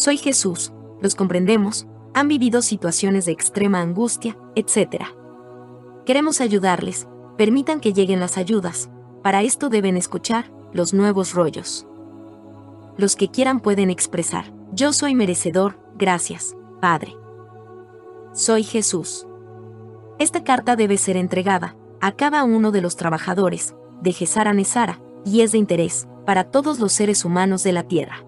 Soy Jesús, los comprendemos, han vivido situaciones de extrema angustia, etc. Queremos ayudarles, permitan que lleguen las ayudas, para esto deben escuchar los nuevos rollos. Los que quieran pueden expresar, yo soy merecedor, gracias, Padre. Soy Jesús. Esta carta debe ser entregada a cada uno de los trabajadores de Gesara Nesara y es de interés para todos los seres humanos de la Tierra.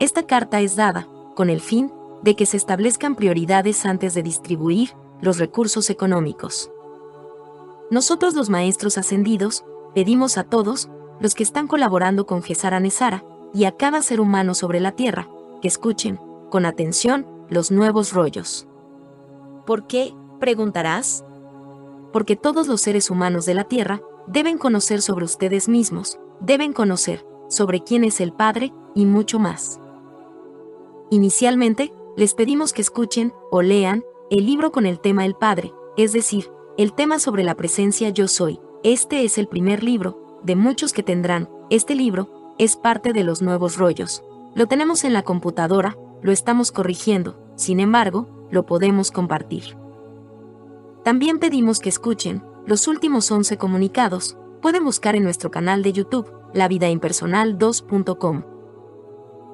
Esta carta es dada con el fin de que se establezcan prioridades antes de distribuir los recursos económicos. Nosotros los maestros ascendidos pedimos a todos los que están colaborando con Gesara Nesara y a cada ser humano sobre la Tierra que escuchen con atención los nuevos rollos. ¿Por qué? preguntarás. Porque todos los seres humanos de la Tierra deben conocer sobre ustedes mismos, deben conocer sobre quién es el Padre y mucho más. Inicialmente, les pedimos que escuchen o lean el libro con el tema El Padre, es decir, el tema sobre la presencia Yo Soy. Este es el primer libro, de muchos que tendrán. Este libro es parte de los nuevos rollos. Lo tenemos en la computadora, lo estamos corrigiendo, sin embargo, lo podemos compartir. También pedimos que escuchen los últimos 11 comunicados. Pueden buscar en nuestro canal de YouTube, La Vida Impersonal 2.com.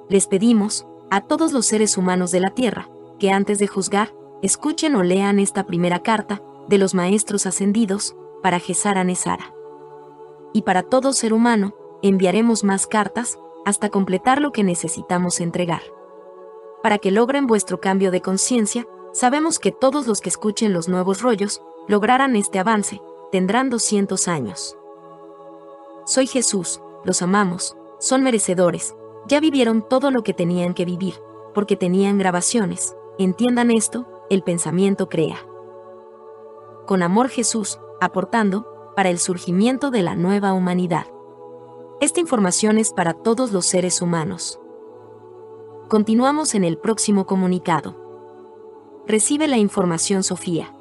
Les pedimos, a todos los seres humanos de la Tierra, que antes de juzgar, escuchen o lean esta primera carta de los maestros ascendidos para Gesara Nesara. Y para todo ser humano, enviaremos más cartas hasta completar lo que necesitamos entregar. Para que logren vuestro cambio de conciencia, sabemos que todos los que escuchen los nuevos rollos lograrán este avance, tendrán 200 años. Soy Jesús, los amamos, son merecedores, ya vivieron todo lo que tenían que vivir, porque tenían grabaciones. Entiendan esto, el pensamiento crea. Con amor Jesús, aportando, para el surgimiento de la nueva humanidad. Esta información es para todos los seres humanos. Continuamos en el próximo comunicado. Recibe la información Sofía.